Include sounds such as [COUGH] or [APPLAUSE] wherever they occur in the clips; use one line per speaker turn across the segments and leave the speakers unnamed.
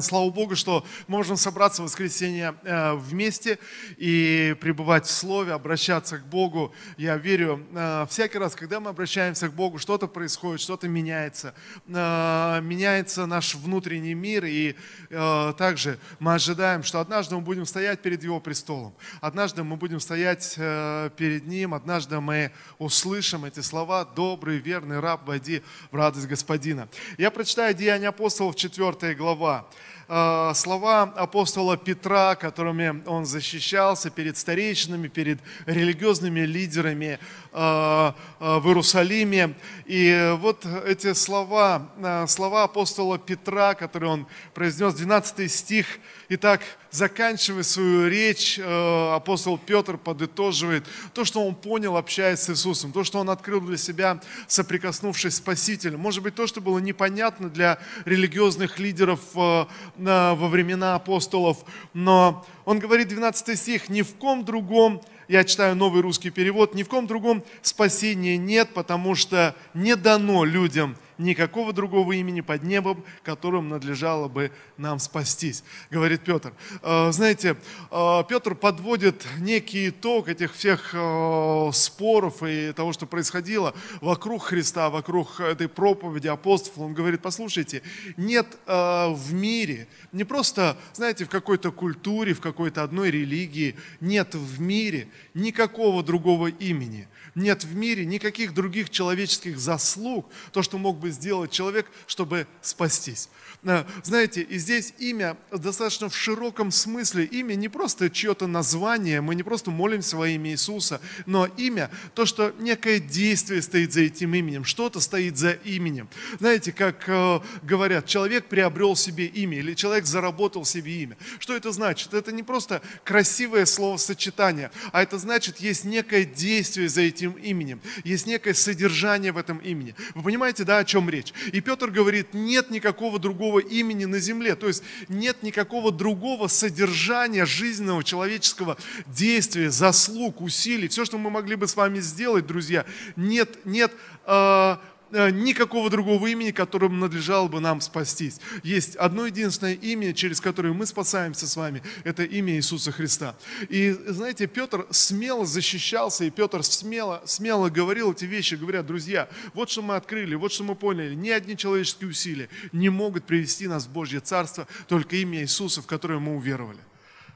Слава Богу, что можем собраться в воскресенье э, вместе и пребывать в Слове, обращаться к Богу. Я верю, э, всякий раз, когда мы обращаемся к Богу, что-то происходит, что-то меняется. Э, меняется наш внутренний мир, и также мы ожидаем, что однажды мы будем стоять перед Его престолом. Однажды мы будем стоять перед Ним, однажды мы услышим эти слова «Добрый, верный раб, войди в радость Господина». Я прочитаю Деяния апостолов, 4 глава. Э, слова апостола Петра, которыми он защищался перед старейшинами, перед религиозными лидерами э, э, в Иерусалиме. И вот эти слова, слова апостола Петра, которые он произнес, 12 стих, Итак, заканчивая свою речь, апостол Петр подытоживает то, что он понял, общаясь с Иисусом, то, что он открыл для себя, соприкоснувшись с Спасителем. Может быть, то, что было непонятно для религиозных лидеров во времена апостолов, но он говорит, 12 стих, «Ни в ком другом я читаю новый русский перевод, ни в ком другом спасения нет, потому что не дано людям никакого другого имени под небом, которым надлежало бы нам спастись, говорит Петр. Э, знаете, э, Петр подводит некий итог этих всех э, споров и того, что происходило вокруг Христа, вокруг этой проповеди апостолов. Он говорит, послушайте, нет в мире, не просто, знаете, в какой-то культуре, в какой-то одной религии, нет в мире никакого другого имени. Нет в мире никаких других человеческих заслуг, то, что мог бы сделать человек, чтобы спастись. Э, знаете, и здесь имя достаточно в широком смысле. Имя не просто чье-то название, мы не просто молимся во имя Иисуса, но имя, то, что некое действие стоит за этим именем, что-то стоит за именем. Знаете, как э, говорят, человек приобрел себе имя или человек заработал себе имя. Что это значит? Это не просто красивое словосочетание, а это значит, есть некое действие за этим именем, есть некое содержание в этом имени. Вы понимаете, да, о чем речь? И Петр говорит, нет никакого другого имени на земле. То есть нет никакого другого содержания жизненного человеческого действия, заслуг, усилий. Все, что мы могли бы с вами сделать, друзья, нет, нет Э, никакого другого имени, которым надлежало бы нам спастись. Есть одно единственное имя, через которое мы спасаемся с вами, это имя Иисуса Христа. И знаете, Петр смело защищался, и Петр смело, смело говорил эти вещи, говоря, друзья, вот что мы открыли, вот что мы поняли, ни одни человеческие усилия не могут привести нас в Божье Царство, только имя Иисуса, в которое мы уверовали.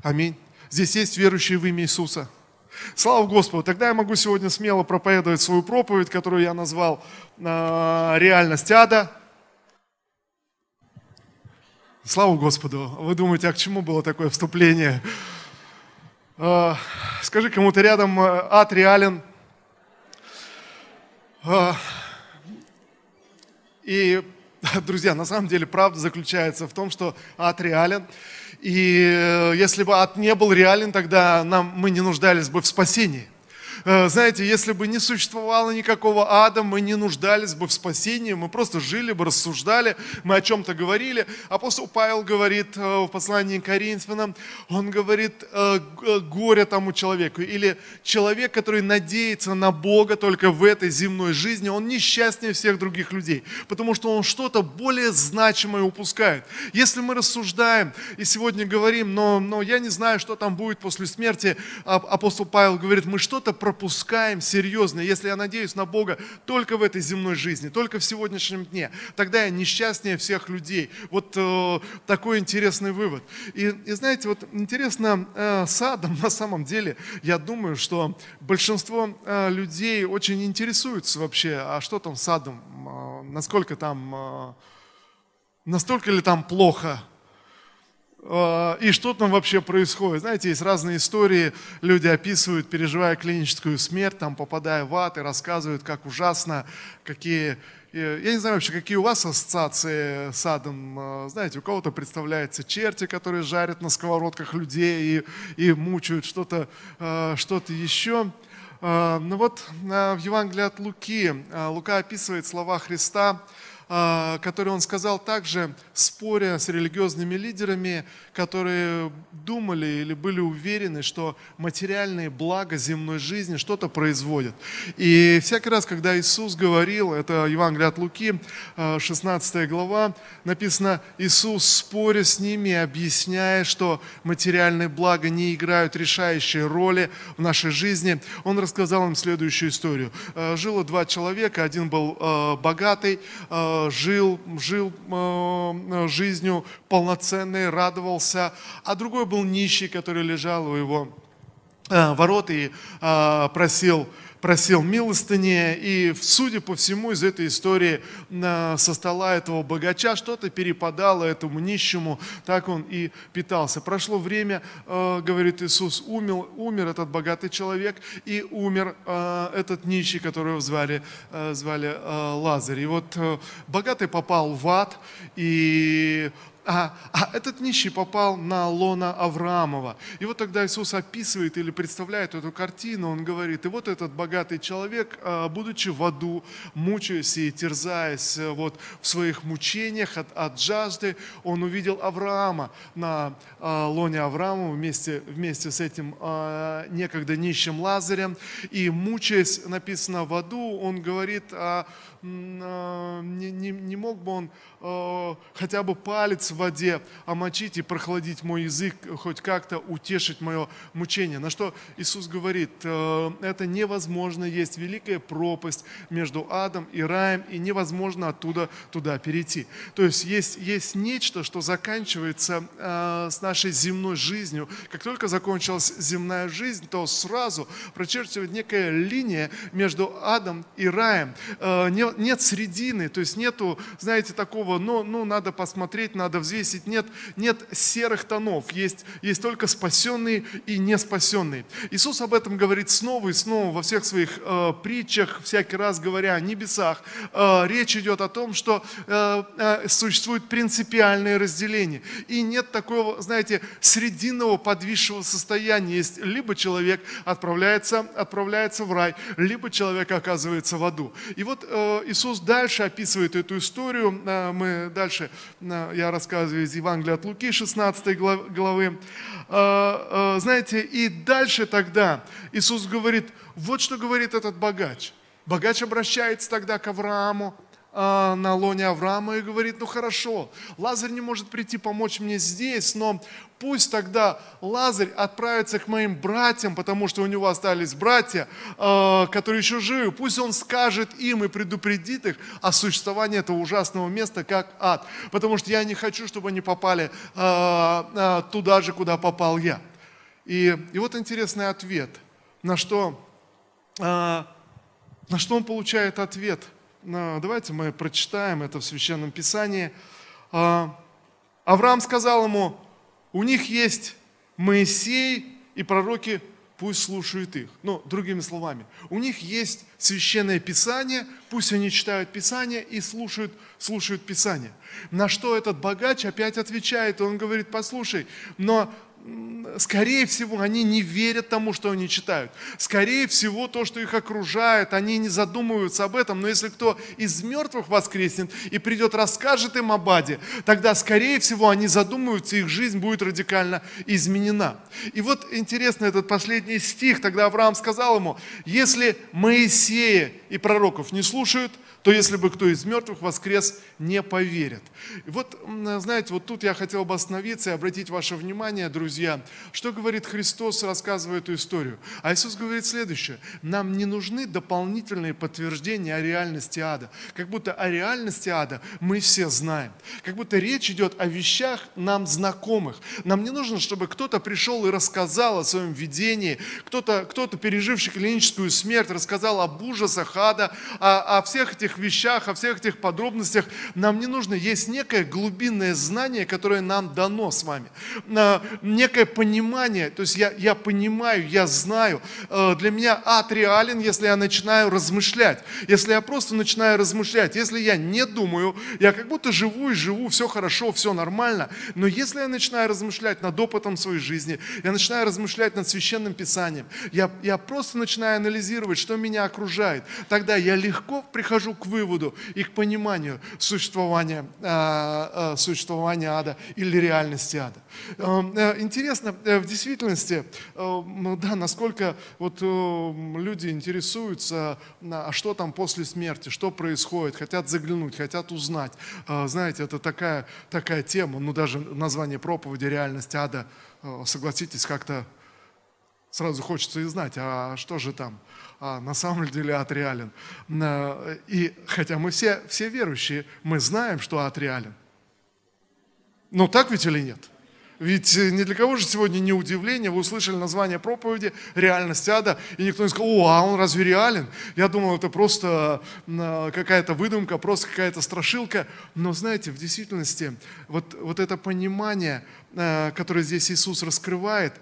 Аминь. Здесь есть верующие в имя Иисуса. Слава Господу! Тогда я могу сегодня смело проповедовать свою проповедь, которую я назвал э, «Реальность ада». Слава Господу! Вы думаете, а к чему было такое вступление? Э, скажи кому-то рядом, э, ад реален. И, [LAUGHS] друзья, на самом деле правда заключается в том, что ад реален – и э, если бы ад не был реален, тогда нам, мы не нуждались бы в спасении. Э, знаете, если бы не существовало никакого ада, мы не нуждались бы в спасении, мы просто жили бы, рассуждали, мы о чем-то говорили. Апостол Павел говорит э, в послании к Коринфянам, он говорит, э, горе тому человеку, или человек, который надеется на Бога только в этой земной жизни, он несчастнее всех других людей, потому что он что-то более значимое упускает. Если мы рассуждаем и сегодня говорим, но, но я не знаю, что там будет после смерти, апостол Павел говорит, мы что-то пропускаем серьезно, если я надеюсь на Бога только в этой земной жизни, только в сегодняшнем дне, тогда я несчастнее всех людей. Вот э, такой интересный вывод. И, и знаете, вот интересно э, с Адом на самом деле, я думаю, что большинство э, людей очень интересуются вообще, а что там с Адом, э, насколько там, э, настолько ли там плохо, и что там вообще происходит. Знаете, есть разные истории, люди описывают, переживая клиническую смерть, там, попадая в ад, и рассказывают, как ужасно, какие... Я не знаю вообще, какие у вас ассоциации с адом. А, знаете, у кого-то представляется черти, которые жарят на сковородках людей и, и мучают что-то а, что еще. Ну вот в Евангелии от Луки, Лука описывает слова Христа, а, который он сказал также, споря с религиозными лидерами, которые думали или были уверены, что материальные блага земной жизни что-то производят. И всякий раз, когда Иисус говорил, это Евангелие от Луки, 16 а, глава, написано, Иисус споря с ними, объясняя, что материальные блага не играют решающей роли в нашей жизни, он рассказал им следующую историю. А, жило два человека, один был богатый, жил, жил жизнью полноценной, радовался, а другой был нищий, который лежал у его ворот и просил просил милостыни, и, судя по всему, из этой истории со стола этого богача что-то перепадало этому нищему, так он и питался. Прошло время, э, говорит Иисус, умер, умер этот богатый человек, и умер э, этот нищий, которого звали, э, звали Лазарь. И вот богатый попал в ад, и а, а этот нищий попал на лона Авраамова. И вот тогда Иисус описывает или представляет эту картину, он говорит, и вот этот богатый человек, а, будучи в аду, мучаясь и терзаясь э, вот в своих мучениях от, от жажды, он увидел Авраама на а, лоне Авраама вместе, вместе с этим а, некогда нищим Лазарем. И мучаясь, написано в аду, он говорит, не, не, не мог бы он Э, хотя бы палец в воде омочить и прохладить мой язык, хоть как-то утешить мое мучение. На что Иисус говорит, э, это невозможно, есть великая пропасть между адом и раем, и невозможно оттуда туда перейти. То есть есть, есть нечто, что заканчивается э, с нашей земной жизнью. Как только закончилась земная жизнь, то сразу прочерчивает некая линия между адом и раем. Нет средины, то есть нету, знаете, такого ну, ну надо посмотреть, надо взвесить. Нет, нет серых тонов, есть, есть только спасенные и не спасенные. Иисус об этом говорит снова и снова во всех своих э, притчах, всякий раз говоря о небесах. Э, речь идет о том, что э, э, существует принципиальное разделение. И нет такого, знаете, срединного подвисшего состояния. Есть либо человек отправляется, отправляется в рай, либо человек оказывается в аду. И вот э, Иисус дальше описывает эту историю. Э, мы дальше, я рассказываю из Евангелия от Луки, 16 главы. А, а, знаете, и дальше тогда Иисус говорит, вот что говорит этот богач. Богач обращается тогда к Аврааму, а, на лоне Авраама и говорит, ну хорошо, Лазарь не может прийти помочь мне здесь, но пусть тогда Лазарь отправится к моим братьям, потому что у него остались братья, а, которые еще живы. Пусть он скажет им и предупредит их о существовании этого ужасного места, как ад. Потому что я не хочу, чтобы они попали а, туда же, куда попал я. И, и вот интересный ответ, на что, на что он получает ответ – Давайте мы прочитаем это в Священном Писании. А, Авраам сказал ему, у них есть Моисей и пророки, пусть слушают их. Ну, другими словами, у них есть священное Писание, пусть они читают Писание и слушают, слушают Писание. На что этот богач опять отвечает, он говорит, послушай, но скорее всего, они не верят тому, что они читают. Скорее всего, то, что их окружает, они не задумываются об этом. Но если кто из мертвых воскреснет и придет, расскажет им об аде, тогда, скорее всего, они задумаются, их жизнь будет радикально изменена. И вот интересно этот последний стих. Тогда Авраам сказал ему, если Моисея и пророков не слушают – то если бы кто из мертвых воскрес, не поверят. И вот, знаете, вот тут я хотел бы остановиться и обратить ваше внимание, друзья, что говорит Христос, рассказывая эту историю. А Иисус говорит следующее. Нам не нужны дополнительные подтверждения о реальности ада. Как будто о реальности ада мы все знаем. Как будто речь идет о вещах нам знакомых. Нам не нужно, чтобы кто-то пришел и рассказал о своем видении, кто-то, кто-то переживший клиническую смерть, рассказал об ужасах ада, о, о всех этих этих вещах, о всех этих подробностях нам не нужно. Есть некое глубинное знание, которое нам дано с вами. Некое понимание то есть я, я понимаю, я знаю, э, для меня ад реален, если я начинаю размышлять, если я просто начинаю размышлять, если я не думаю, я как будто живу и живу, все хорошо, все нормально, но если я начинаю размышлять над опытом своей жизни, я начинаю размышлять над священным писанием, я, я просто начинаю анализировать, что меня окружает, тогда я легко прихожу к выводу и к пониманию существования, э, э, существования ада или реальности ада. Эм, э, интересно, в действительности, да, насколько вот люди интересуются, а что там после смерти, что происходит, хотят заглянуть, хотят узнать. Знаете, это такая, такая тема, ну даже название проповеди «Реальность ада», согласитесь, как-то сразу хочется и знать, а что же там а на самом деле ад реален. И хотя мы все, все верующие, мы знаем, что ад реален. Но так ведь или нет? Ведь э, ни для кого же сегодня не удивление, вы услышали название проповеди «Реальность ада», и никто не сказал, о, а он разве реален? Я думал, это просто какая-то выдумка, просто какая-то страшилка. Но знаете, в действительности, вот, вот это понимание, э, которое здесь Иисус раскрывает,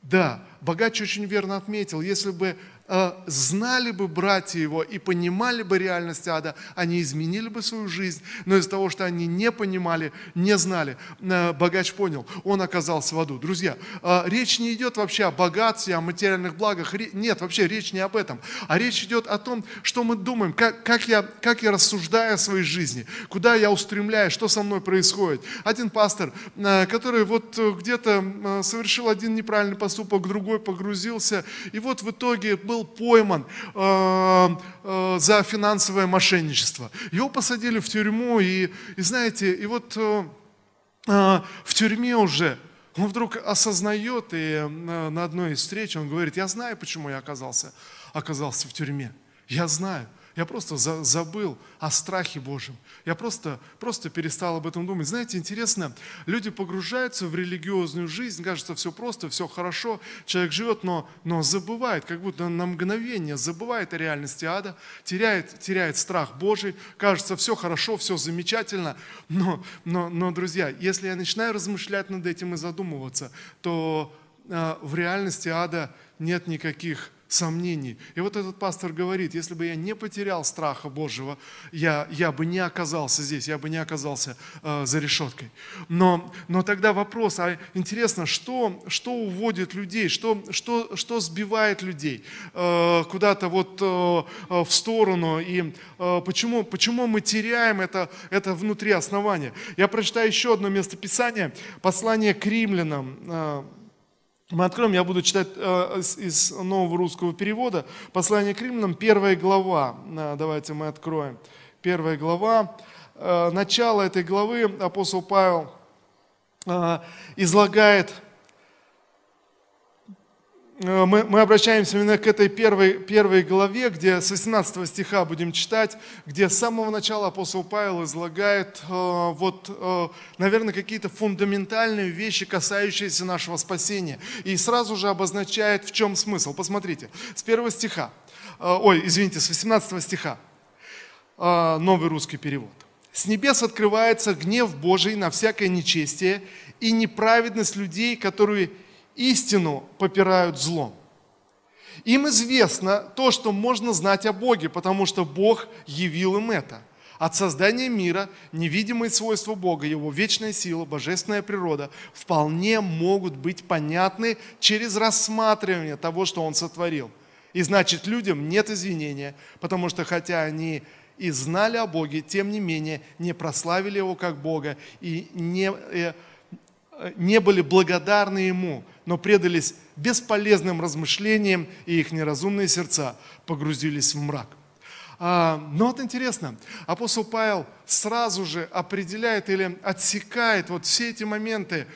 да, богач очень верно отметил, если бы Э, знали бы братья его и понимали бы реальность ада, они изменили бы свою жизнь, но из-за того, что они не понимали, не знали, э, богач понял, он оказался в аду. Друзья, э, речь не идет вообще о богатстве, о материальных благах, нет, вообще речь не об этом, а речь идет о том, что мы думаем, как, как, я, как я рассуждаю о своей жизни, куда я устремляюсь, что со мной происходит. Один пастор, который вот где-то совершил один неправильный поступок, другой погрузился, и вот в итоге был был пойман э, э, за финансовое мошенничество. Его посадили в тюрьму, и, и знаете, и вот э, э, в тюрьме уже он вдруг осознает, и э, на одной из встреч он говорит, я знаю, почему я оказался, оказался в тюрьме. Я знаю. Я просто за, забыл о страхе Божьем. Я просто, просто перестал об этом думать. Знаете, интересно, люди погружаются в религиозную жизнь, кажется, все просто, все хорошо, человек живет, но, но забывает, как будто на мгновение забывает о реальности ада, теряет, теряет страх Божий, кажется, все хорошо, все замечательно. Но, но, но, друзья, если я начинаю размышлять над этим и задумываться, то э, в реальности ада нет никаких сомнений. И вот этот пастор говорит, если бы я не потерял страха Божьего, я, я бы не оказался здесь, я бы не оказался э, за решеткой. Но, но тогда вопрос, а интересно, что, что уводит людей, что, что, что сбивает людей э, куда-то вот э, э в сторону, и э, почему, почему мы теряем это, это внутри основания. Я прочитаю еще одно местописание, послание к римлянам, э, мы откроем, я буду читать э, из нового русского перевода, послание к римлянам, первая глава. Э, давайте мы откроем. Первая глава. Э, начало этой главы апостол Павел излагает мы, мы обращаемся именно к этой первой, первой главе, где с 18 стиха будем читать, где с самого начала апостол Павел излагает э, вот, э, наверное, какие-то фундаментальные вещи, касающиеся нашего спасения. И сразу же обозначает, в чем смысл. Посмотрите, с первого стиха, э, ой, извините, с 18 стиха, э, новый русский перевод. «С небес открывается гнев Божий на всякое нечестие и неправедность людей, которые истину попирают злом. Им известно то, что можно знать о Боге, потому что Бог явил им это. От создания мира невидимые свойства Бога, Его вечная сила, божественная природа вполне могут быть понятны через рассматривание того, что Он сотворил. И значит, людям нет извинения, потому что хотя они и знали о Боге, тем не менее не прославили Его как Бога и не, э, не были благодарны Ему но предались бесполезным размышлениям, и их неразумные сердца погрузились в мрак. А, но вот интересно, апостол Павел сразу же определяет или отсекает вот все эти моменты э,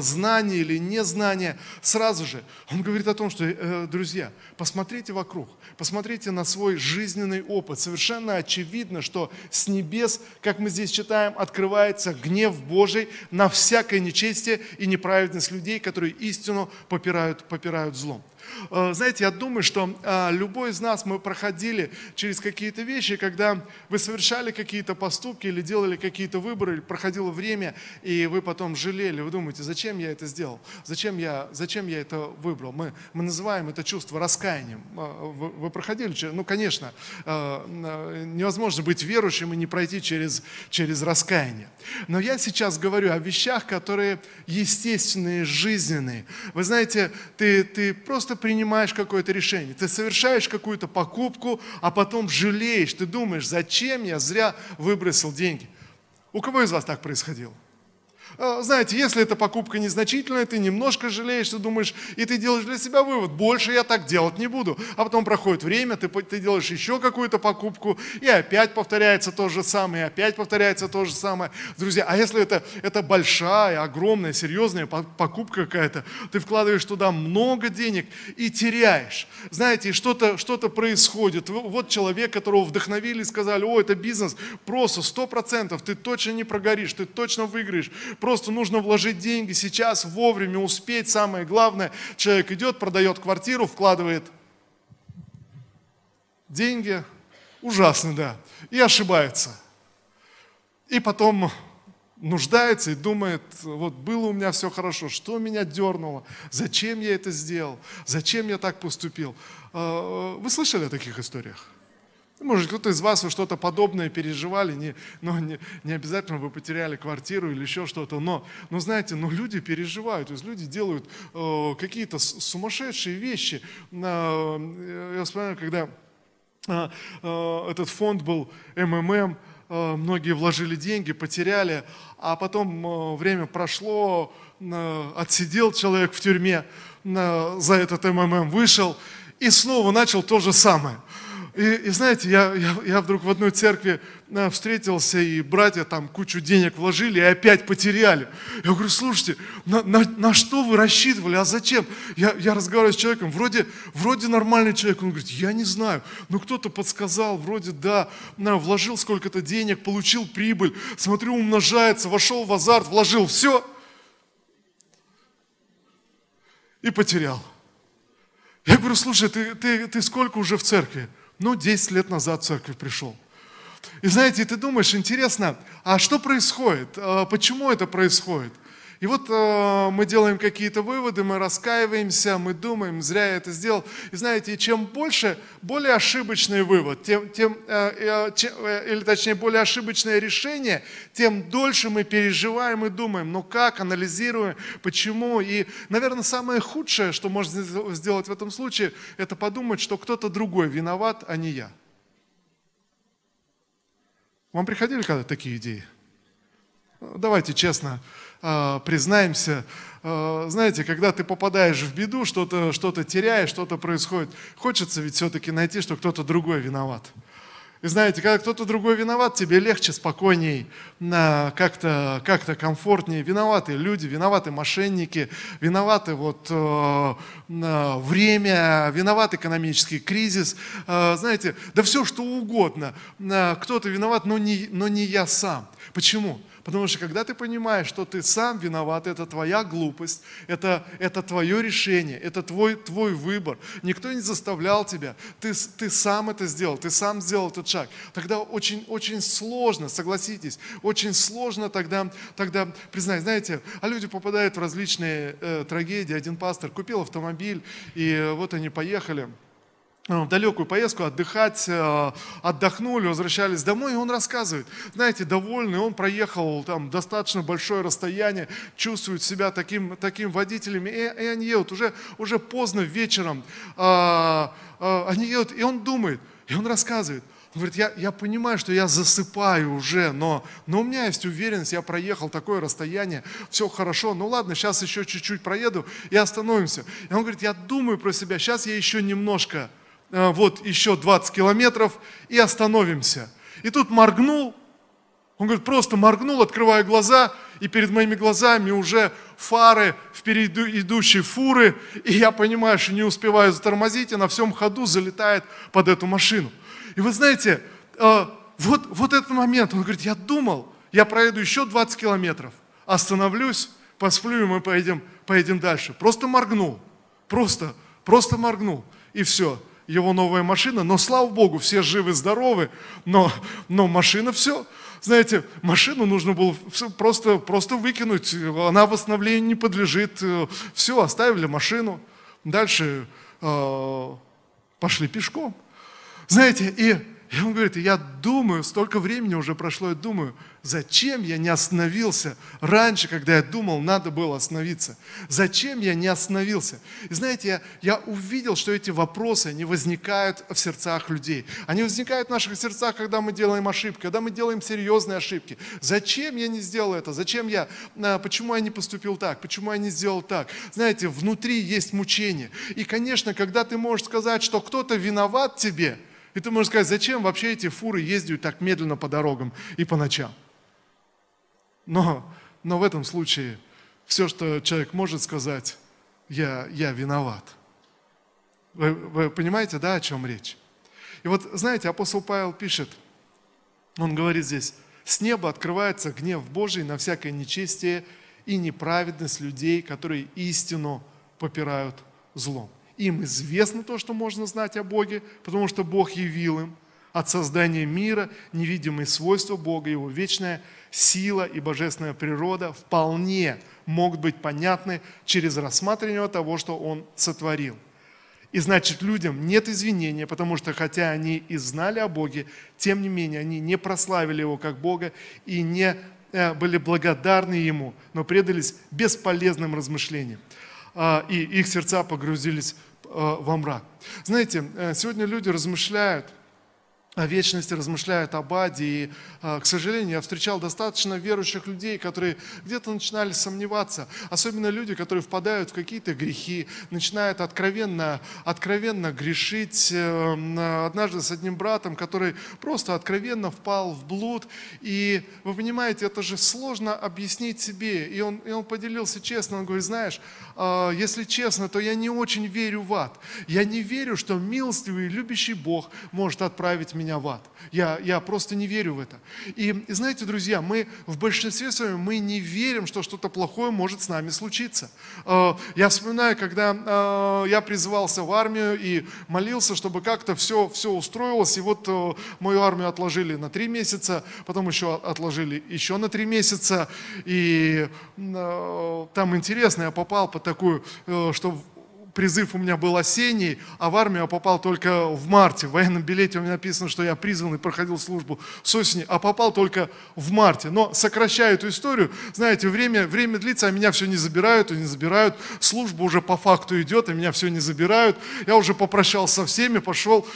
знания или незнания сразу же. Он говорит о том, что, э, друзья, посмотрите вокруг, посмотрите на свой жизненный опыт. Совершенно очевидно, что с небес, как мы здесь читаем, открывается гнев Божий на всякое нечестие и неправедность людей, которые истину попирают, попирают злом. Э, знаете, я думаю, что любой из нас, мы проходили через какие-то вещи, когда вы совершали какие какие-то поступки или делали какие-то выборы, или проходило время, и вы потом жалели, вы думаете, зачем я это сделал, зачем я, зачем я это выбрал. Мы, мы называем это чувство раскаянием. А, вы, вы проходили? Ну, конечно, невозможно быть верующим и не пройти через, через раскаяние. Но я сейчас говорю о вещах, которые естественные, жизненные. Вы знаете, ты, ты просто принимаешь какое-то решение, ты совершаешь какую-то покупку, а потом жалеешь, ты думаешь, зачем я зря выбросил деньги. У кого из вас так происходило? А, знаете, если эта покупка незначительная, ты немножко жалеешь, ты думаешь, и ты делаешь для себя вывод, больше я так делать не буду. А потом проходит время, ты, ты делаешь еще какую-то покупку, и опять повторяется то же самое, и опять повторяется то же самое. Друзья, а если это, это большая, огромная, серьезная покупка какая-то, ты вкладываешь туда много денег и теряешь. Знаете, что-то что происходит. Вот человек, которого вдохновили сказали, о, это бизнес, просто сто процентов, ты точно не прогоришь, ты точно выиграешь Просто нужно вложить деньги сейчас, вовремя успеть. Самое главное, человек идет, продает квартиру, вкладывает деньги. Ужасно, да. И ошибается. И потом нуждается и думает, вот было у меня все хорошо, что меня дернуло, зачем я это сделал, зачем я так поступил. А, вы слышали о таких историях? Может, кто-то из вас вы что-то подобное переживали, не, но не, не обязательно вы потеряли квартиру или еще что-то, но, но знаете, но люди переживают, то есть люди делают э, какие-то сумасшедшие вещи. Э, я вспоминаю, когда э, э, этот фонд был МММ, э, многие вложили деньги, потеряли, а потом э, время прошло, э, отсидел человек в тюрьме э, за этот МММ, вышел и снова начал то же самое – и, и знаете, я, я, я вдруг в одной церкви э, встретился, и братья там кучу денег вложили и опять потеряли. Я говорю, слушайте, на, на, на что вы рассчитывали, а зачем? Я, я разговариваю с человеком, вроде, вроде нормальный человек, он говорит, я не знаю, но кто-то подсказал, вроде да, на, вложил сколько-то денег, получил прибыль, смотрю, умножается, вошел в азарт, вложил все и потерял. Я говорю, слушай, ты, ты, ты сколько уже в церкви? Ну, 10 лет назад в церковь пришел. И знаете, ты думаешь, интересно, а что происходит? А почему это происходит? И вот э, мы делаем какие-то выводы, мы раскаиваемся, мы думаем, зря я это сделал. И знаете, чем больше, более ошибочный вывод, тем, тем, э, э, чем, э, или точнее более ошибочное решение, тем дольше мы переживаем и думаем, ну как, анализируем, почему. И, наверное, самое худшее, что можно сделать в этом случае, это подумать, что кто-то другой виноват, а не я. Вам приходили когда такие идеи? Давайте честно, признаемся, а, знаете, когда ты попадаешь в беду, что-то что теряешь, что-то происходит, хочется ведь все-таки найти, что кто-то другой виноват. И знаете, когда кто-то другой виноват, тебе легче, спокойней, как-то как комфортнее. Виноваты люди, виноваты мошенники, виноваты вот э, время, виноват экономический кризис. Э, знаете, да все что угодно. Кто-то виноват, но не, но не я сам. Почему? Потому что когда ты понимаешь, что ты сам виноват, это твоя глупость, это, это твое решение, это твой, твой выбор. Никто не заставлял тебя, ты, ты сам это сделал, ты сам сделал этот шаг. Тогда очень, очень сложно, согласитесь, очень сложно тогда, тогда признать. Знаете, а люди попадают в различные э, трагедии. Один пастор купил автомобиль, и вот они поехали – в далекую поездку отдыхать, э, отдохнули, возвращались домой, и он рассказывает, знаете, довольный, он проехал там достаточно большое расстояние, чувствует себя таким, таким водителем, и, и они едут уже, уже поздно вечером, а, а, они едут, и он думает, и он рассказывает, он говорит, я, я понимаю, что я засыпаю уже, но, но у меня есть уверенность, я проехал такое расстояние, все хорошо, ну ладно, сейчас еще чуть-чуть проеду и остановимся. И он говорит, я думаю про себя, сейчас я еще немножко Э, вот еще 20 километров и остановимся. И тут моргнул, он говорит, просто моргнул, открывая глаза, и перед моими глазами уже фары впереди идущей фуры, и я понимаю, что не успеваю затормозить, и на всем ходу залетает под эту машину. И вы знаете, э, вот, вот этот момент, он говорит, я думал, я проеду еще 20 километров, остановлюсь, посплю, и мы поедем, поедем дальше. Просто моргнул, просто, просто моргнул, и все его новая машина, но слава Богу, все живы-здоровы, но, но машина все. Знаете, машину нужно было просто, просто выкинуть, она восстановлению не подлежит. Все, оставили машину. Дальше э, пошли пешком. Знаете, и и он говорит, я думаю, столько времени уже прошло, я думаю, зачем я не остановился раньше, когда я думал, надо было остановиться? Зачем я не остановился? И знаете, я, я увидел, что эти вопросы, они возникают в сердцах людей. Они возникают в наших сердцах, когда мы делаем ошибки, когда мы делаем серьезные ошибки. Зачем я не сделал это? Зачем я, а, почему я не поступил так? Почему я не сделал так? Знаете, внутри есть мучение. И, конечно, когда ты можешь сказать, что кто-то виноват тебе – и ты можешь сказать, зачем вообще эти фуры ездят так медленно по дорогам и по ночам? Но, но в этом случае все, что человек может сказать, я, я виноват. Вы, вы понимаете, да, о чем речь? И вот, знаете, апостол Павел пишет, он говорит здесь, с неба открывается гнев Божий на всякое нечестие и неправедность людей, которые истину попирают злом. Им известно то, что можно знать о Боге, потому что Бог явил им от создания мира невидимые свойства Бога, Его вечная сила и божественная природа вполне могут быть понятны через рассматривание того, что Он сотворил. И значит, людям нет извинения, потому что хотя они и знали о Боге, тем не менее они не прославили Его как Бога и не э, были благодарны Ему, но предались бесполезным размышлениям. А, и их сердца погрузились а, во мрак. Знаете, э, сегодня люди размышляют – о вечности, размышляют об аде. И, а, к сожалению, я встречал достаточно верующих людей, которые где-то начинали сомневаться. Особенно люди, которые впадают в какие-то грехи, начинают откровенно, откровенно грешить. Э, однажды с одним братом, который просто откровенно впал в блуд. И вы понимаете, это же сложно объяснить себе. И он, и он поделился честно, он говорит, знаешь, а, если честно, то я не очень верю в ад. Я не верю, что милостивый и любящий Бог может отправить меня меня в ад. Я, я просто не верю в это. И, и знаете, друзья, мы в большинстве своем мы не верим, что что-то плохое может с нами случиться. Э, я вспоминаю, когда э, я призывался в армию и молился, чтобы как-то все, все устроилось. И вот э, мою армию отложили на три месяца, потом еще отложили еще на три месяца. И там интересно, я попал под такую, что призыв у меня был осенний, а в армию я попал только в марте. В военном билете у меня написано, что я призван и проходил службу с осени, а попал только в марте. Но сокращаю эту историю, знаете, время, время длится, а меня все не забирают и не забирают. Служба уже по факту идет, а меня все не забирают. Я уже попрощался со всеми, пошел,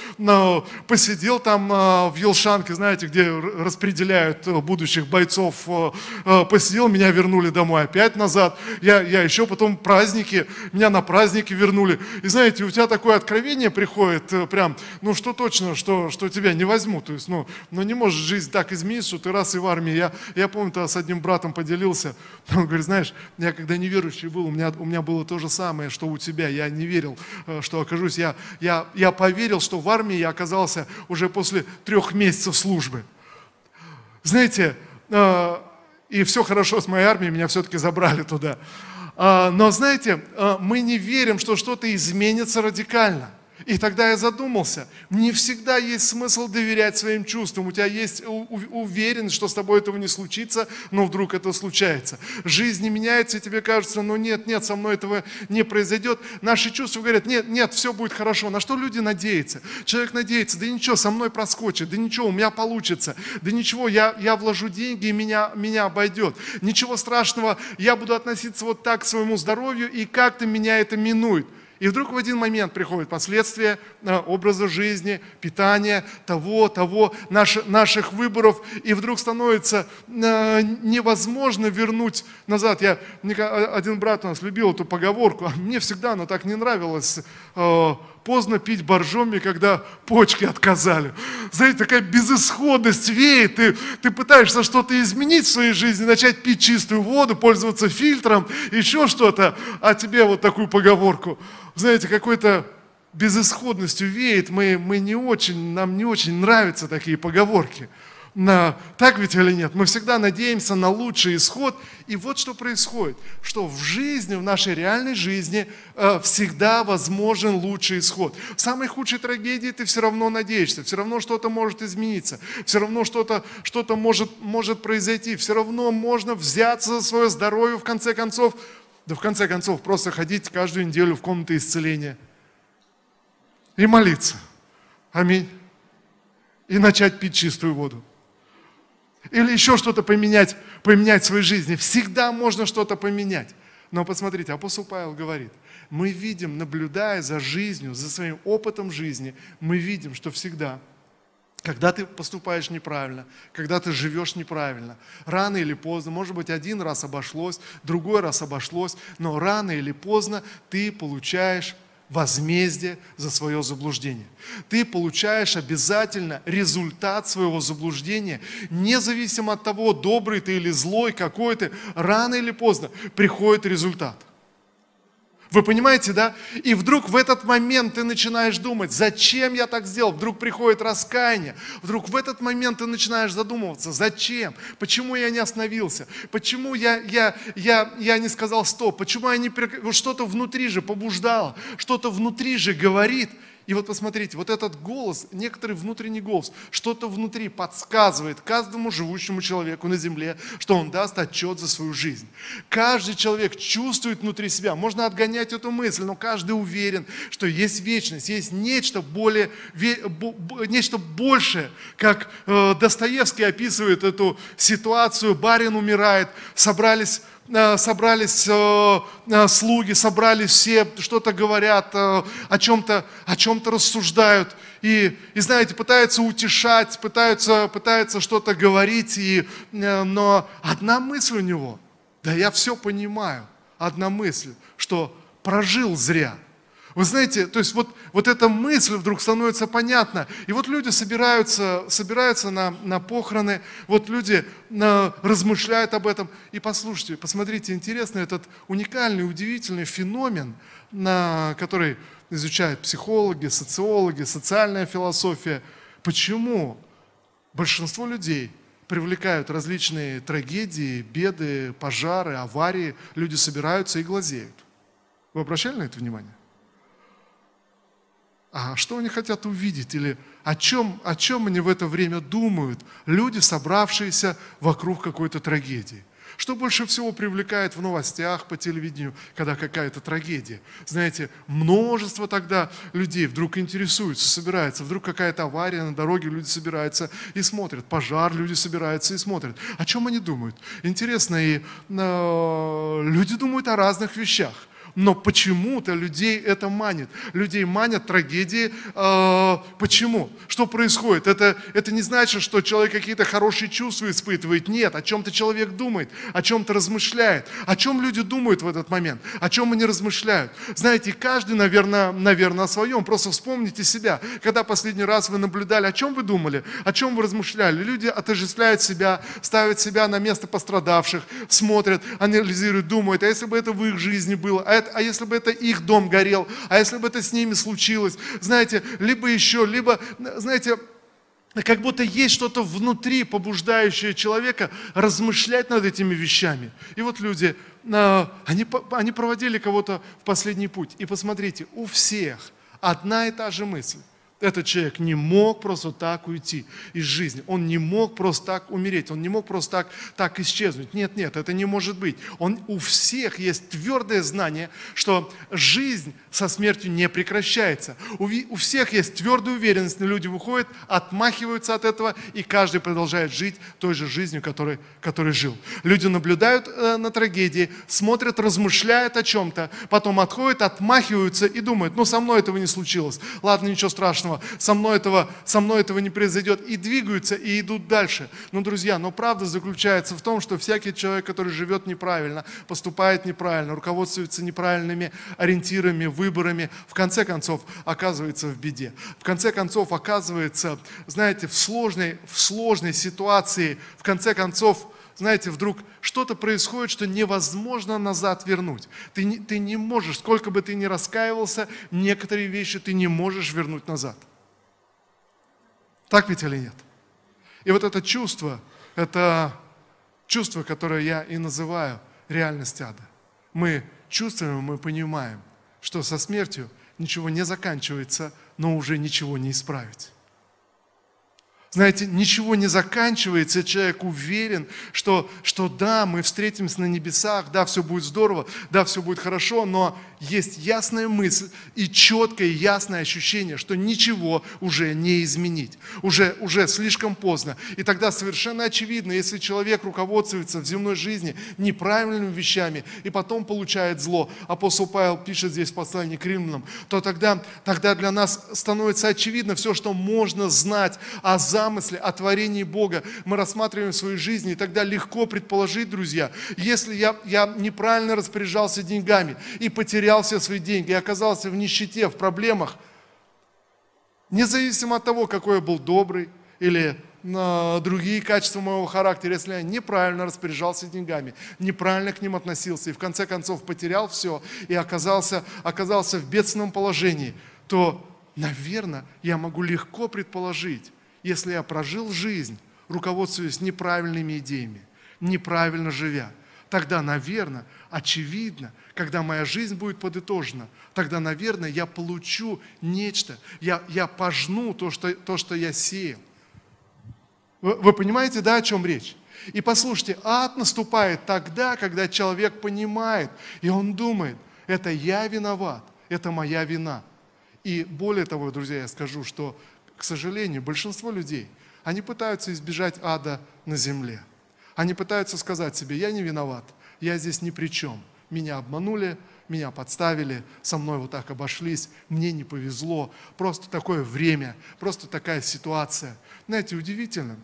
посидел там а, в Елшанке, знаете, где распределяют э, будущих бойцов. Э, э, посидел, меня вернули домой опять назад. Я, я еще потом праздники, меня на праздники вернули вернули. И знаете, у тебя такое откровение приходит э, прям, ну что точно, что, что тебя не возьмут. То есть, ну, ну не может жизнь так измениться, что ты раз и в армии. Я, я помню, тогда с одним братом поделился. [LAUGHS] Он говорит, знаешь, я когда неверующий был, у меня, у меня было то же самое, что у тебя. Я не верил, э, что окажусь. Я, я, я поверил, что в армии я оказался уже после трех месяцев службы. Знаете, э, и все хорошо с моей армией, меня все-таки забрали туда. А, но знаете, а, мы не верим, что что-то изменится радикально. И тогда я задумался, не всегда есть смысл доверять своим чувствам. У тебя есть уверенность, что с тобой этого не случится, но вдруг это случается. Жизнь не меняется, и тебе кажется, ну нет, нет, со мной этого не произойдет. Наши чувства говорят, нет, нет, все будет хорошо. На что люди надеются? Человек надеется, да ничего, со мной проскочит, да ничего, у меня получится, да ничего, я, я вложу деньги, и меня, меня обойдет. Ничего страшного, я буду относиться вот так к своему здоровью, и как-то меня это минует. И вдруг в один момент приходят последствия э, образа жизни, питания, того, того, наших, наших выборов, и вдруг становится э, невозможно вернуть назад. Я, один брат у нас любил эту поговорку, а мне всегда она так не нравилась э, поздно пить боржоми, когда почки отказали. Знаете, такая безысходность веет, ты, ты пытаешься что-то изменить в своей жизни, начать пить чистую воду, пользоваться фильтром, еще что-то, а тебе вот такую поговорку. Знаете, какой-то безысходностью веет, мы, мы не очень, нам не очень нравятся такие поговорки. на, так ведь или нет? Мы всегда надеемся на лучший исход. И вот что происходит, что в жизни, в нашей реальной жизни э, всегда возможен лучший исход. В самой худшей трагедии ты все равно надеешься, все равно что-то может измениться, все равно что-то что может, может произойти, все равно можно взяться за свое здоровье в конце концов, да в конце концов просто ходить каждую неделю в комнаты исцеления и молиться. Аминь. И начать пить чистую воду или еще что-то поменять, поменять в своей жизни. Всегда можно что-то поменять. Но посмотрите, апостол Павел говорит, мы видим, наблюдая за жизнью, за своим опытом жизни, мы видим, что всегда, когда ты поступаешь неправильно, когда ты живешь неправильно, рано или поздно, может быть, один раз обошлось, другой раз обошлось, но рано или поздно ты получаешь возмездие за свое заблуждение. Ты получаешь обязательно результат своего заблуждения, независимо от того, добрый ты или злой какой ты, рано или поздно приходит результат. Вы понимаете, да? И вдруг в этот момент ты начинаешь думать, зачем я так сделал? Вдруг приходит раскаяние. Вдруг в этот момент ты начинаешь задумываться, зачем? Почему я не остановился? Почему я, я, я, я не сказал стоп? Почему я не... Что-то внутри же побуждало, что-то внутри же говорит – и вот посмотрите, вот этот голос, некоторый внутренний голос, что-то внутри подсказывает каждому живущему человеку на земле, что он даст отчет за свою жизнь. Каждый человек чувствует внутри себя, можно отгонять эту мысль, но каждый уверен, что есть вечность, есть нечто более, нечто большее, как э, Достоевский описывает эту ситуацию, барин умирает, собрались собрались э, э, слуги, собрались все, что-то говорят, о чем-то о чем-то рассуждают. И, и, знаете, пытаются утешать, пытаются, пытаются что-то говорить, и, но одна мысль у него, да я все понимаю, одна мысль, что прожил зря – вы знаете, то есть вот, вот эта мысль вдруг становится понятна. И вот люди собираются, собираются на, на похороны, вот люди на, размышляют об этом. И послушайте, посмотрите, интересный этот уникальный, удивительный феномен, на, который изучают психологи, социологи, социальная философия. Почему большинство людей привлекают различные трагедии, беды, пожары, аварии, люди собираются и глазеют. Вы обращали на это внимание? А что они хотят увидеть? Или о чем, о чем они в это время думают? Люди, собравшиеся вокруг какой-то трагедии. Что больше всего привлекает в новостях по телевидению, когда какая-то трагедия? Знаете, множество тогда людей вдруг интересуются, собираются, вдруг какая-то авария на дороге, люди собираются и смотрят, пожар, люди собираются и смотрят. О чем они думают? Интересно, и э, люди думают о разных вещах но почему-то людей это манит. Людей манят трагедии. Э, почему? Что происходит? Это, это не значит, что человек какие-то хорошие чувства испытывает. Нет, о чем-то человек думает, о чем-то размышляет. О чем люди думают в этот момент? О чем они размышляют? Знаете, каждый, наверное, наверное, о своем. Просто вспомните себя. Когда последний раз вы наблюдали, о чем вы думали, о чем вы размышляли. Люди отождествляют себя, ставят себя на место пострадавших, смотрят, анализируют, думают, а если бы это в их жизни было, а это а если бы это их дом горел, а если бы это с ними случилось, знаете, либо еще, либо, знаете, как будто есть что-то внутри, побуждающее человека размышлять над этими вещами. И вот люди, а, они, они проводили кого-то в последний путь. И посмотрите, у всех одна и та же мысль. Этот человек не мог просто так уйти из жизни. Он не мог просто так умереть. Он не мог просто так, так исчезнуть. Нет, нет, это не может быть. Он, у всех есть твердое знание, что жизнь со смертью не прекращается. У, у всех есть твердая уверенность. Люди выходят, отмахиваются от этого, и каждый продолжает жить той же жизнью, которой, которой жил. Люди наблюдают э, на трагедии, смотрят, размышляют о чем-то, потом отходят, отмахиваются и думают, ну со мной этого не случилось. Ладно, ничего страшного страшного, со мной этого, со мной этого не произойдет, и двигаются, и идут дальше. Но, друзья, но правда заключается в том, что всякий человек, который живет неправильно, поступает неправильно, руководствуется неправильными ориентирами, выборами, в конце концов оказывается в беде. В конце концов оказывается, знаете, в сложной, в сложной ситуации, в конце концов, знаете, вдруг что-то происходит, что невозможно назад вернуть. Ты не, ты не можешь, сколько бы ты ни раскаивался, некоторые вещи ты не можешь вернуть назад. Так ведь или нет? И вот это чувство, это чувство, которое я и называю реальность ада. Мы чувствуем, мы понимаем, что со смертью ничего не заканчивается, но уже ничего не исправить. Знаете, ничего не заканчивается, человек уверен, что, что да, мы встретимся на небесах, да, все будет здорово, да, все будет хорошо, но есть ясная мысль и четкое ясное ощущение, что ничего уже не изменить, уже, уже слишком поздно. И тогда совершенно очевидно, если человек руководствуется в земной жизни неправильными вещами и потом получает зло, апостол Павел пишет здесь в послании к римлянам, то тогда, тогда для нас становится очевидно все, что можно знать о замысле, о творении Бога. Мы рассматриваем в своей жизни, и тогда легко предположить, друзья, если я, я неправильно распоряжался деньгами и потерял потерял все свои деньги и оказался в нищете, в проблемах, независимо от того, какой я был добрый или на другие качества моего характера, если я неправильно распоряжался деньгами, неправильно к ним относился и в конце концов потерял все и оказался, оказался в бедственном положении, то, наверное, я могу легко предположить, если я прожил жизнь, руководствуясь неправильными идеями, неправильно живя, тогда, наверное, очевидно, когда моя жизнь будет подытожена, тогда, наверное, я получу нечто, я, я пожну то что, то, что я сеял. Вы, вы понимаете, да, о чем речь? И послушайте, ад наступает тогда, когда человек понимает, и он думает, это я виноват, это моя вина. И более того, друзья, я скажу, что, к сожалению, большинство людей, они пытаются избежать ада на земле. Они пытаются сказать себе, я не виноват, я здесь ни при чем меня обманули, меня подставили, со мной вот так обошлись, мне не повезло, просто такое время, просто такая ситуация. Знаете, удивительно,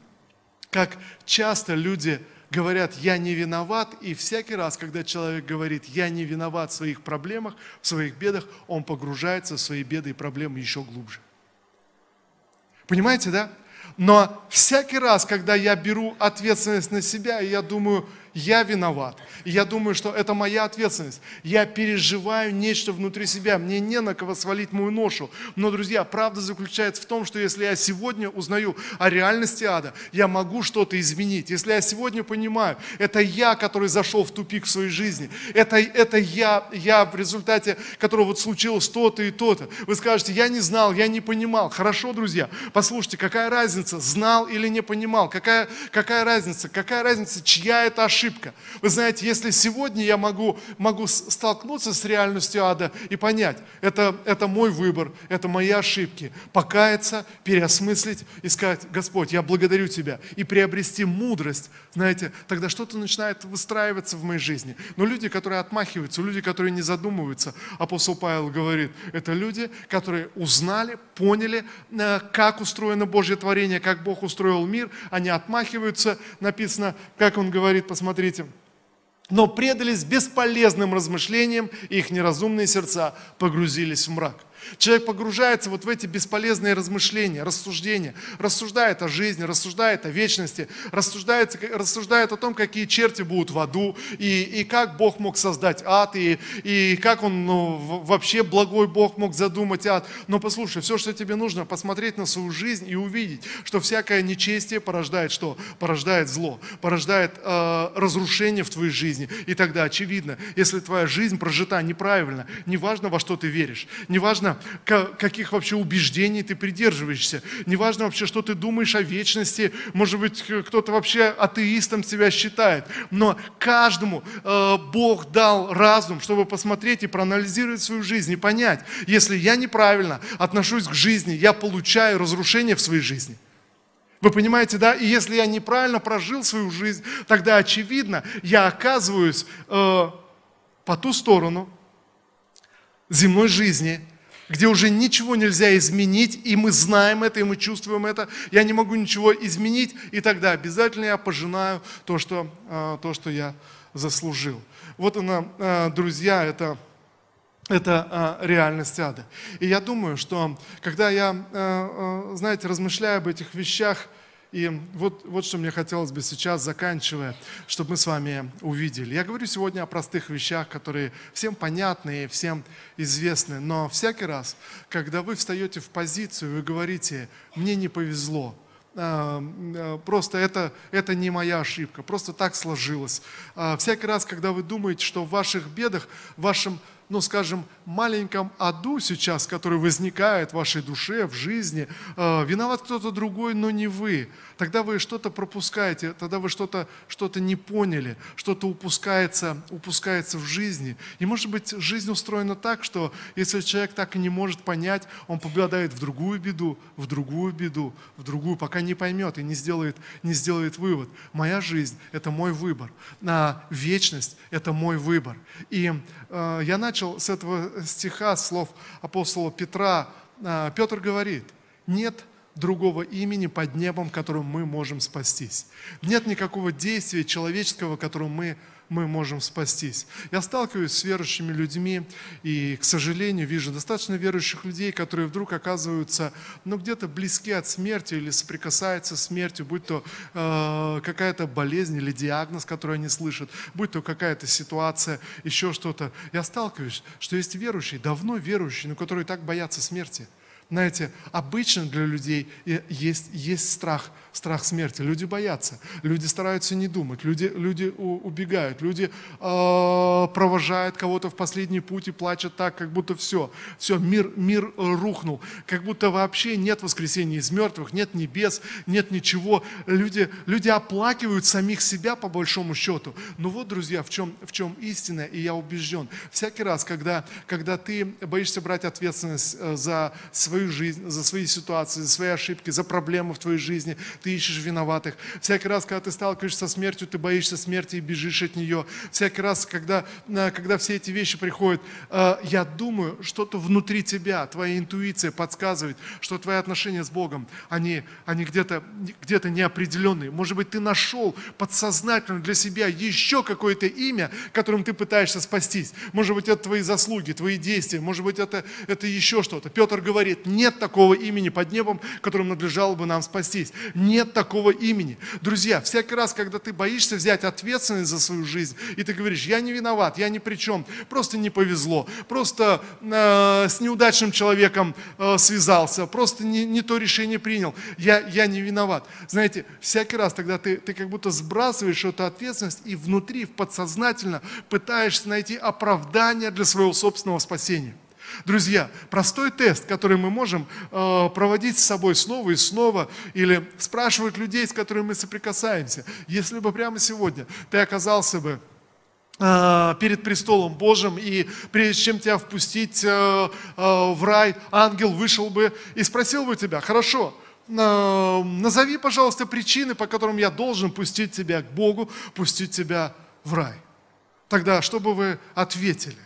как часто люди говорят, я не виноват, и всякий раз, когда человек говорит, я не виноват в своих проблемах, в своих бедах, он погружается в свои беды и проблемы еще глубже. Понимаете, да? Но всякий раз, когда я беру ответственность на себя, и я думаю, я виноват. Я думаю, что это моя ответственность. Я переживаю нечто внутри себя. Мне не на кого свалить мою ношу. Но, друзья, правда заключается в том, что если я сегодня узнаю о реальности ада, я могу что-то изменить. Если я сегодня понимаю, это я, который зашел в тупик в своей жизни. Это, это я, я в результате которого вот случилось то-то и то-то. Вы скажете, я не знал, я не понимал. Хорошо, друзья, послушайте, какая разница, знал или не понимал? Какая, какая разница? Какая разница, чья это ошибка? Ошибка. Вы знаете, если сегодня я могу, могу столкнуться с реальностью ада и понять, это, это мой выбор, это мои ошибки, покаяться, переосмыслить и сказать, Господь, я благодарю Тебя, и приобрести мудрость, знаете, тогда что-то начинает выстраиваться в моей жизни. Но люди, которые отмахиваются, люди, которые не задумываются, апостол Павел говорит, это люди, которые узнали, поняли, э, как устроено Божье творение, как Бог устроил мир, они отмахиваются, написано, как он говорит, посмотрите, смотрите, но предались бесполезным размышлениям, и их неразумные сердца погрузились в мрак. Человек погружается вот в эти бесполезные размышления, рассуждения, рассуждает о жизни, рассуждает о вечности, рассуждает, рассуждает о том, какие черти будут в аду, и, и как Бог мог создать ад, и, и как Он ну, вообще благой Бог мог задумать ад. Но послушай, все, что тебе нужно, посмотреть на свою жизнь и увидеть, что всякое нечестие порождает что? Порождает зло, порождает э, разрушение в твоей жизни. И тогда очевидно, если твоя жизнь прожита неправильно, неважно, во что ты веришь, неважно, каких вообще убеждений ты придерживаешься. Неважно вообще, что ты думаешь о вечности. Может быть, кто-то вообще атеистом себя считает. Но каждому э, Бог дал разум, чтобы посмотреть и проанализировать свою жизнь и понять, если я неправильно отношусь к жизни, я получаю разрушение в своей жизни. Вы понимаете, да? И если я неправильно прожил свою жизнь, тогда очевидно, я оказываюсь э, по ту сторону земной жизни, где уже ничего нельзя изменить, и мы знаем это, и мы чувствуем это, я не могу ничего изменить, и тогда обязательно я пожинаю то, что, а, то, что я заслужил. Вот она, а, друзья, это, это а, реальность ада. И я думаю, что когда я, знаете, размышляю об этих вещах, и вот, вот что мне хотелось бы сейчас, заканчивая, чтобы мы с вами увидели. Я говорю сегодня о простых вещах, которые всем понятны и всем известны, но всякий раз, когда вы встаете в позицию, вы говорите, мне не повезло, просто это, это не моя ошибка, просто так сложилось. Всякий раз, когда вы думаете, что в ваших бедах, в вашем ну, скажем, маленьком аду сейчас, который возникает в вашей душе, в жизни, э, виноват кто-то другой, но не вы. Тогда вы что-то пропускаете, тогда вы что-то что не поняли, что-то упускается, упускается в жизни. И может быть жизнь устроена так, что если человек так и не может понять, он попадает в другую беду, в другую беду, в другую, пока не поймет и не сделает, не сделает вывод. Моя жизнь – это мой выбор. А вечность – это мой выбор. И э, я начал с этого стиха, слов апостола Петра. Э, Петр говорит, нет другого имени под небом, которым мы можем спастись. Нет никакого действия человеческого, которым мы мы можем спастись. Я сталкиваюсь с верующими людьми и, к сожалению, вижу достаточно верующих людей, которые вдруг оказываются ну, где-то близки от смерти или соприкасаются с смертью, будь то э, какая-то болезнь или диагноз, который они слышат, будь то какая-то ситуация, еще что-то. Я сталкиваюсь, что есть верующие, давно верующие, но которые так боятся смерти. Знаете, обычно для людей есть, есть страх – страх смерти. Люди боятся, люди стараются не думать, люди, люди убегают, люди э, провожают кого-то в последний путь и плачут так, как будто все, все, мир, мир рухнул, как будто вообще нет воскресения из мертвых, нет небес, нет ничего. Люди, люди оплакивают самих себя по большому счету. Но вот, друзья, в чем, в чем истина, и я убежден. Всякий раз, когда, когда ты боишься брать ответственность э, за свою жизнь, за свои ситуации, за свои ошибки, за проблемы в твоей жизни, ты ищешь виноватых. Всякий раз, когда ты сталкиваешься со смертью, ты боишься смерти и бежишь от нее. Всякий раз, когда, э, когда все эти вещи приходят, э, я думаю, что-то внутри тебя, твоя интуиция подсказывает, что твои отношения с Богом, они, они где-то где неопределенные. Может быть, ты нашел подсознательно для себя еще какое-то имя, которым ты пытаешься спастись. Может быть, это твои заслуги, твои действия, может быть, это, это еще что-то. Петр говорит, нет такого имени под небом, которым надлежало бы нам спастись. Не нет такого имени. Друзья, всякий раз, когда ты боишься взять ответственность за свою жизнь, и ты говоришь, я не виноват, я ни при чем, просто не повезло, просто э, с неудачным человеком э, связался, просто не, не то решение принял, я, я не виноват. Знаете, всякий раз тогда ты, ты как будто сбрасываешь эту ответственность и внутри, подсознательно пытаешься найти оправдание для своего собственного спасения. Друзья, простой тест, который мы можем э, проводить с собой снова и снова, или спрашивать людей, с которыми мы соприкасаемся. Если бы прямо сегодня ты оказался бы э, перед престолом Божьим, и прежде чем тебя впустить э, в рай, ангел вышел бы и спросил бы тебя, хорошо, назови, пожалуйста, причины, по которым я должен пустить тебя к Богу, пустить тебя в рай. Тогда что бы вы ответили?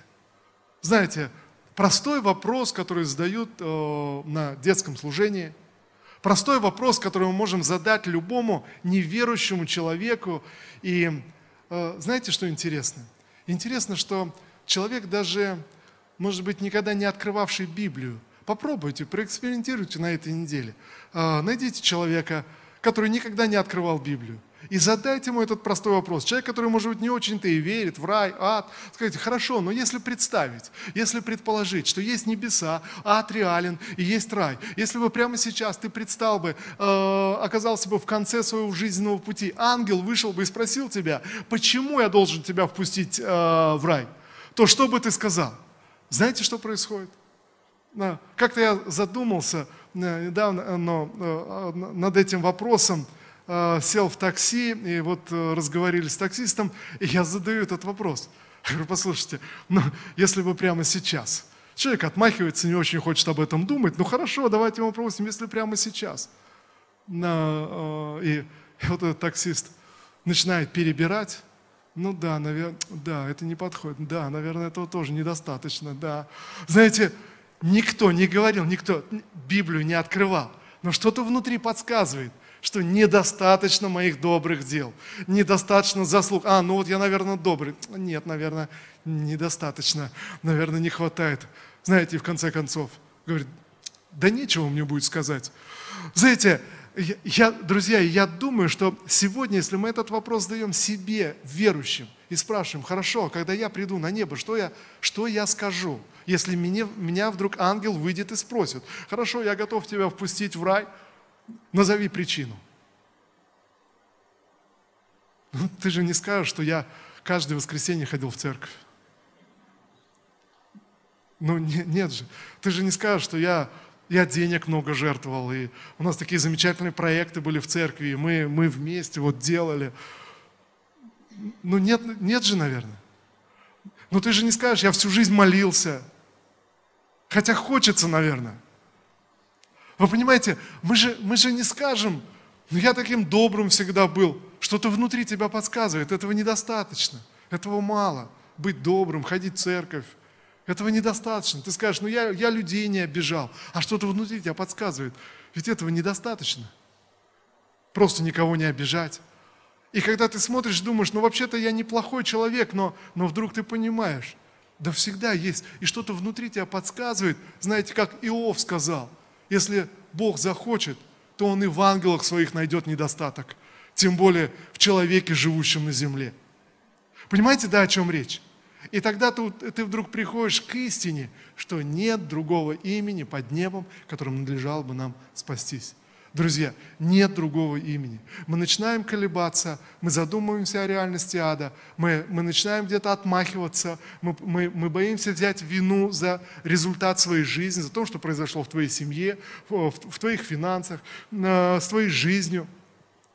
Знаете, Простой вопрос, который задают э, на детском служении. Простой вопрос, который мы можем задать любому неверующему человеку. И э, знаете, что интересно? Интересно, что человек даже, может быть, никогда не открывавший Библию, попробуйте, проэкспериментируйте на этой неделе. Э, найдите человека, который никогда не открывал Библию. И задайте ему этот простой вопрос. Человек, который, может быть, не очень-то и верит в рай, ад, скажите, хорошо, но если представить, если предположить, что есть небеса, ад реален и есть рай, если бы прямо сейчас ты предстал бы, э, оказался бы в конце своего жизненного пути, ангел вышел бы и спросил тебя, почему я должен тебя впустить э, в рай, то что бы ты сказал? Знаете, что происходит? Как-то я задумался э, недавно но, э, над этим вопросом, Э, сел в такси, и вот э, разговаривали с таксистом, и я задаю этот вопрос. Я говорю, послушайте, ну, если бы прямо сейчас, человек отмахивается, не очень хочет об этом думать, ну хорошо, давайте ему вопросим, если прямо сейчас. Э, и вот этот таксист начинает перебирать, ну да, наверное, да, это не подходит, да, наверное, этого тоже недостаточно, да. Знаете, никто не говорил, никто Библию не открывал, но что-то внутри подсказывает – что недостаточно моих добрых дел, недостаточно заслуг. А, ну вот я, наверное, добрый. Нет, наверное, недостаточно, наверное, не хватает. Знаете, в конце концов, говорит, да нечего мне будет сказать. Знаете, я, друзья, я думаю, что сегодня, если мы этот вопрос задаем себе, верующим, и спрашиваем, хорошо, когда я приду на небо, что я, что я скажу, если меня, меня вдруг ангел выйдет и спросит, хорошо, я готов тебя впустить в рай, Назови причину. Ну, ты же не скажешь, что я каждое воскресенье ходил в церковь. Ну, не, нет же. Ты же не скажешь, что я, я денег много жертвовал, и у нас такие замечательные проекты были в церкви, и мы, мы вместе вот делали. Ну, нет, нет же, наверное. Ну, ты же не скажешь, я всю жизнь молился. Хотя хочется, наверное. Вы понимаете, мы же, мы же не скажем, ну, я таким добрым всегда был. Что-то внутри тебя подсказывает, этого недостаточно, этого мало. Быть добрым, ходить в церковь, этого недостаточно. Ты скажешь, ну я, я людей не обижал, а что-то внутри тебя подсказывает. Ведь этого недостаточно. Просто никого не обижать. И когда ты смотришь, думаешь, ну вообще-то я неплохой человек, но, но вдруг ты понимаешь, да всегда есть. И что-то внутри тебя подсказывает, знаете, как Иов сказал, если Бог захочет, то Он и в ангелах своих найдет недостаток, тем более в человеке, живущем на земле. Понимаете, да, о чем речь? И тогда ты, ты вдруг приходишь к истине, что нет другого имени под небом, которым надлежало бы нам спастись. Друзья, нет другого имени. Мы начинаем колебаться, мы задумываемся о реальности ада, мы, мы начинаем где-то отмахиваться, мы, мы, мы боимся взять вину за результат своей жизни, за то, что произошло в твоей семье, в, в твоих финансах, с твоей жизнью,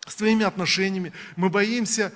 с твоими отношениями. Мы боимся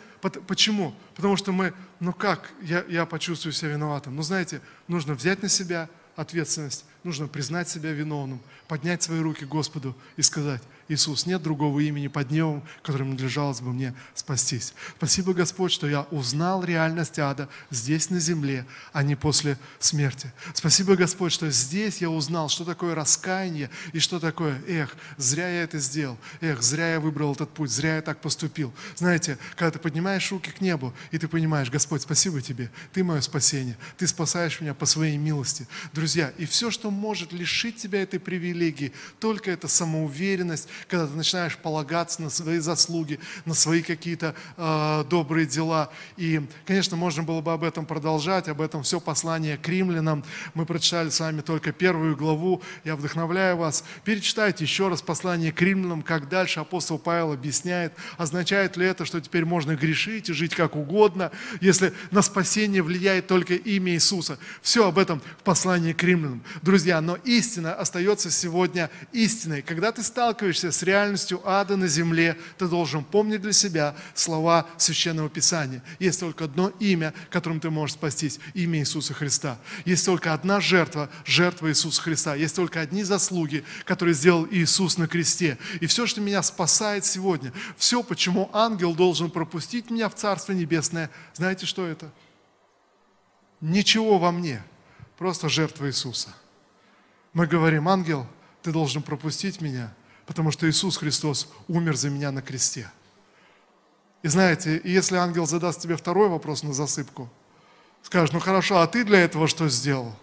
Почему? Потому что мы, ну как, я, я почувствую себя виноватым. Ну знаете, нужно взять на себя ответственность, нужно признать себя виновным, поднять свои руки Господу и сказать, Иисус, нет другого имени под небом, которым надлежалось бы мне спастись. Спасибо, Господь, что я узнал реальность ада здесь на земле, а не после смерти. Спасибо, Господь, что здесь я узнал, что такое раскаяние и что такое, эх, зря я это сделал, эх, зря я выбрал этот путь, зря я так поступил. Знаете, когда ты поднимаешь руки к небу, и ты понимаешь, Господь, спасибо тебе, ты мое спасение, ты спасаешь меня по своей милости. Друзья, и все, что может лишить тебя этой привилегии, только это самоуверенность, когда ты начинаешь полагаться на свои заслуги, на свои какие-то э, добрые дела. И, конечно, можно было бы об этом продолжать, об этом все послание к римлянам. Мы прочитали с вами только первую главу. Я вдохновляю вас. Перечитайте еще раз послание к римлянам, как дальше апостол Павел объясняет, означает ли это, что теперь можно грешить и жить как угодно, если на спасение влияет только имя Иисуса. Все об этом в послании к римлянам. Друзья, но истина остается сегодня истиной. Когда ты сталкиваешься сталкиваешься с реальностью ада на земле, ты должен помнить для себя слова Священного Писания. Есть только одно имя, которым ты можешь спастись, имя Иисуса Христа. Есть только одна жертва, жертва Иисуса Христа. Есть только одни заслуги, которые сделал Иисус на кресте. И все, что меня спасает сегодня, все, почему ангел должен пропустить меня в Царство Небесное, знаете, что это? Ничего во мне, просто жертва Иисуса. Мы говорим, ангел, ты должен пропустить меня – потому что Иисус Христос умер за меня на кресте. И знаете, если ангел задаст тебе второй вопрос на засыпку, скажет, ну хорошо, а ты для этого что сделал?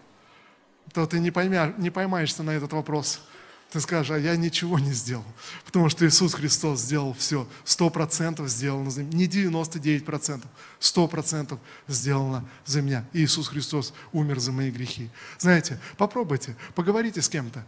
То ты не, поймя, не поймаешься на этот вопрос – ты скажешь, а я ничего не сделал. Потому что Иисус Христос сделал все. Сто процентов сделано за меня. Не 99 процентов. Сто процентов сделано за меня. И Иисус Христос умер за мои грехи. Знаете, попробуйте, поговорите с кем-то.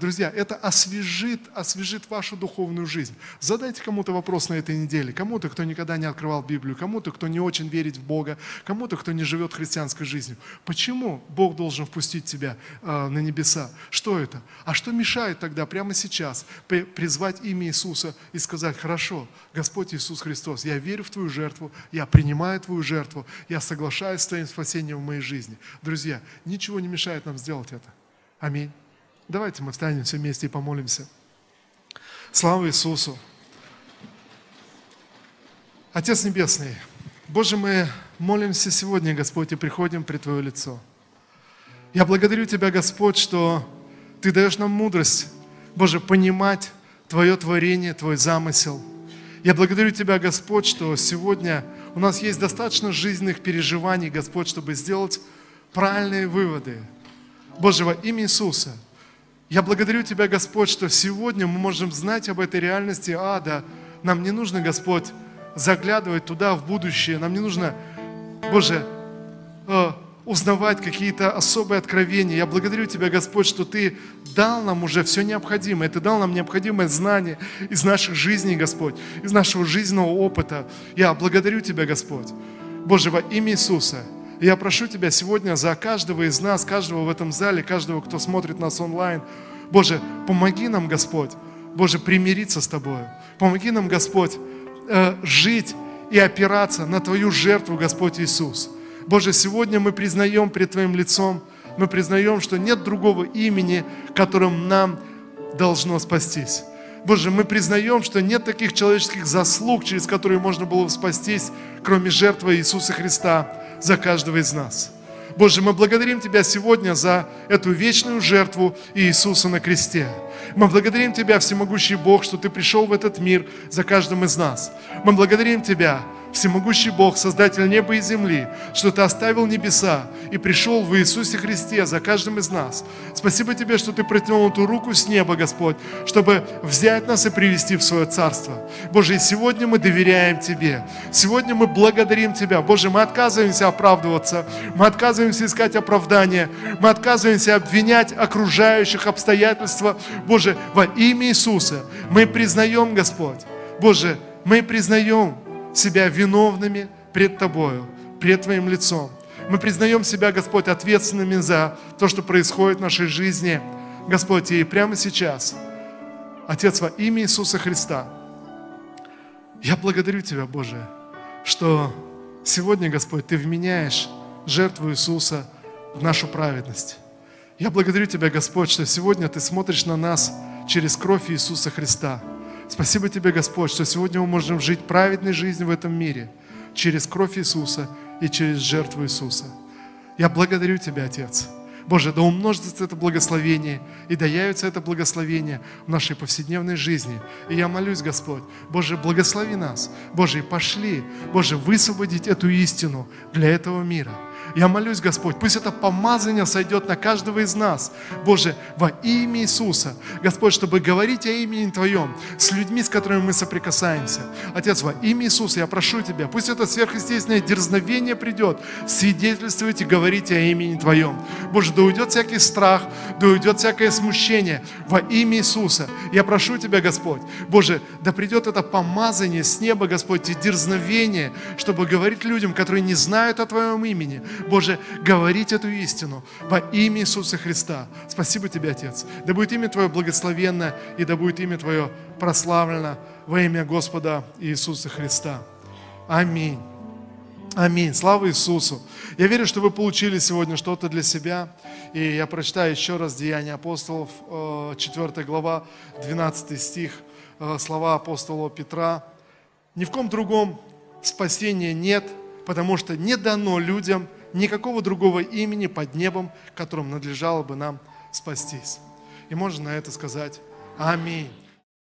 Друзья, это освежит, освежит вашу духовную жизнь. Задайте кому-то вопрос на этой неделе. Кому-то, кто никогда не открывал Библию. Кому-то, кто не очень верит в Бога. Кому-то, кто не живет христианской жизнью. Почему Бог должен впустить тебя а, на небеса? Что это? А что мешает стоит тогда прямо сейчас призвать имя Иисуса и сказать, хорошо, Господь Иисус Христос, я верю в Твою жертву, я принимаю Твою жертву, я соглашаюсь с Твоим спасением в моей жизни. Друзья, ничего не мешает нам сделать это. Аминь. Давайте мы встанем все вместе и помолимся. Слава Иисусу! Отец Небесный, Боже, мы молимся сегодня, Господь, и приходим при Твое лицо. Я благодарю Тебя, Господь, что ты даешь нам мудрость, Боже, понимать Твое творение, Твой замысел. Я благодарю Тебя, Господь, что сегодня у нас есть достаточно жизненных переживаний, Господь, чтобы сделать правильные выводы. Боже, во имя Иисуса, я благодарю Тебя, Господь, что сегодня мы можем знать об этой реальности ада. Нам не нужно, Господь, заглядывать туда, в будущее. Нам не нужно, Боже, э, узнавать какие-то особые откровения. Я благодарю Тебя, Господь, что Ты дал нам уже все необходимое. Ты дал нам необходимое знание из наших жизней, Господь, из нашего жизненного опыта. Я благодарю Тебя, Господь. Боже, во имя Иисуса, я прошу Тебя сегодня за каждого из нас, каждого в этом зале, каждого, кто смотрит нас онлайн. Боже, помоги нам, Господь, Боже, примириться с Тобой. Помоги нам, Господь, э, жить и опираться на Твою жертву, Господь Иисус. Боже, сегодня мы признаем пред Твоим лицом, мы признаем, что нет другого имени, которым нам должно спастись. Боже, мы признаем, что нет таких человеческих заслуг, через которые можно было бы спастись, кроме жертвы Иисуса Христа за каждого из нас. Боже, мы благодарим Тебя сегодня за эту вечную жертву Иисуса на кресте. Мы благодарим Тебя, всемогущий Бог, что Ты пришел в этот мир за каждым из нас. Мы благодарим Тебя, всемогущий Бог, Создатель неба и земли, что Ты оставил небеса и пришел в Иисусе Христе за каждым из нас. Спасибо Тебе, что Ты протянул эту руку с неба, Господь, чтобы взять нас и привести в свое Царство. Боже, и сегодня мы доверяем Тебе. Сегодня мы благодарим Тебя. Боже, мы отказываемся оправдываться, мы отказываемся искать оправдания, мы отказываемся обвинять окружающих обстоятельства. Боже, во имя Иисуса мы признаем, Господь, Боже, мы признаем, себя виновными пред Тобою, пред Твоим лицом. Мы признаем себя, Господь, ответственными за то, что происходит в нашей жизни. Господь, и прямо сейчас, Отец, во имя Иисуса Христа, я благодарю Тебя, Боже, что сегодня, Господь, Ты вменяешь жертву Иисуса в нашу праведность. Я благодарю Тебя, Господь, что сегодня Ты смотришь на нас через кровь Иисуса Христа – Спасибо Тебе, Господь, что сегодня мы можем жить праведной жизнью в этом мире через кровь Иисуса и через жертву Иисуса. Я благодарю Тебя, Отец. Боже, да умножится это благословение и да явится это благословение в нашей повседневной жизни. И я молюсь, Господь, Боже, благослови нас. Боже, пошли, Боже, высвободить эту истину для этого мира – я молюсь, Господь, пусть это помазание сойдет на каждого из нас. Боже, во имя Иисуса. Господь, чтобы говорить о имени Твоем с людьми, с которыми мы соприкасаемся. Отец, во имя Иисуса я прошу Тебя, пусть это сверхъестественное дерзновение придет, свидетельствовать и говорить о имени Твоем. Боже, да уйдет всякий страх, да уйдет всякое смущение во имя Иисуса. Я прошу Тебя, Господь, Боже, да придет это помазание с неба, Господь, и дерзновение, чтобы говорить людям, которые не знают о Твоем имени, Боже, говорить эту истину во имя Иисуса Христа. Спасибо Тебе, Отец. Да будет имя Твое благословенно, и да будет имя Твое прославлено во имя Господа Иисуса Христа. Аминь. Аминь. Слава Иисусу. Я верю, что вы получили сегодня что-то для себя. И я прочитаю еще раз Деяния апостолов, 4 э, глава, 12 стих, э, слова апостола Петра. Ни в ком другом спасения нет, потому что не дано людям никакого другого имени под небом, которым надлежало бы нам спастись. И можно на это сказать Аминь.